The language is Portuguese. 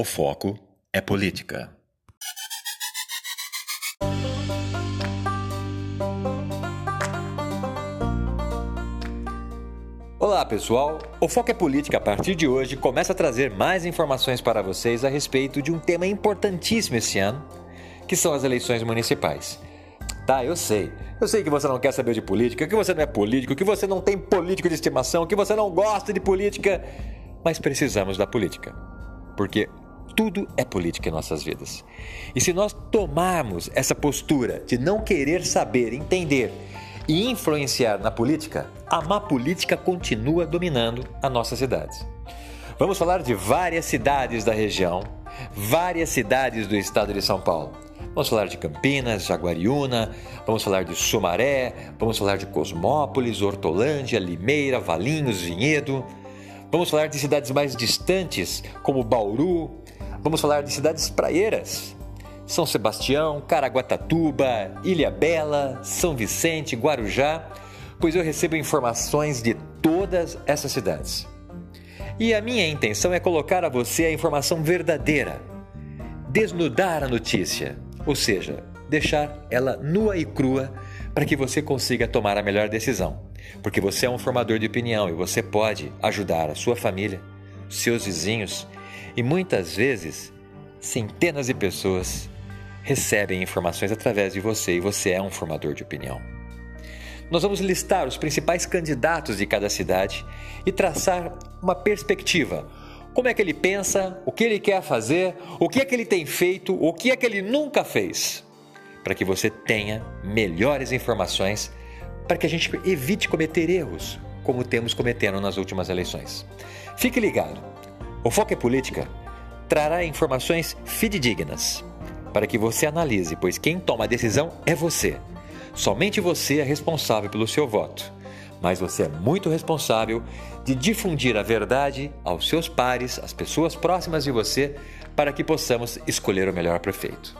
O foco é política. Olá pessoal, o Foco é Política a partir de hoje começa a trazer mais informações para vocês a respeito de um tema importantíssimo esse ano, que são as eleições municipais. Tá, eu sei. Eu sei que você não quer saber de política, que você não é político, que você não tem político de estimação, que você não gosta de política, mas precisamos da política. Porque tudo é política em nossas vidas. E se nós tomarmos essa postura de não querer saber, entender e influenciar na política, a má política continua dominando as nossas cidades. Vamos falar de várias cidades da região, várias cidades do estado de São Paulo. Vamos falar de Campinas, Jaguariúna, vamos falar de Sumaré, vamos falar de Cosmópolis, Hortolândia, Limeira, Valinhos, Vinhedo. Vamos falar de cidades mais distantes, como Bauru. Vamos falar de cidades praieiras, São Sebastião, Caraguatatuba, Ilha Bela, São Vicente, Guarujá, pois eu recebo informações de todas essas cidades. E a minha intenção é colocar a você a informação verdadeira, desnudar a notícia, ou seja, deixar ela nua e crua para que você consiga tomar a melhor decisão. Porque você é um formador de opinião e você pode ajudar a sua família, seus vizinhos e muitas vezes centenas de pessoas recebem informações através de você e você é um formador de opinião. Nós vamos listar os principais candidatos de cada cidade e traçar uma perspectiva. Como é que ele pensa, o que ele quer fazer, o que é que ele tem feito, o que é que ele nunca fez, para que você tenha melhores informações, para que a gente evite cometer erros, como temos cometendo nas últimas eleições. Fique ligado. O Foco é Política trará informações fidedignas para que você analise, pois quem toma a decisão é você. Somente você é responsável pelo seu voto, mas você é muito responsável de difundir a verdade aos seus pares, às pessoas próximas de você, para que possamos escolher o melhor prefeito.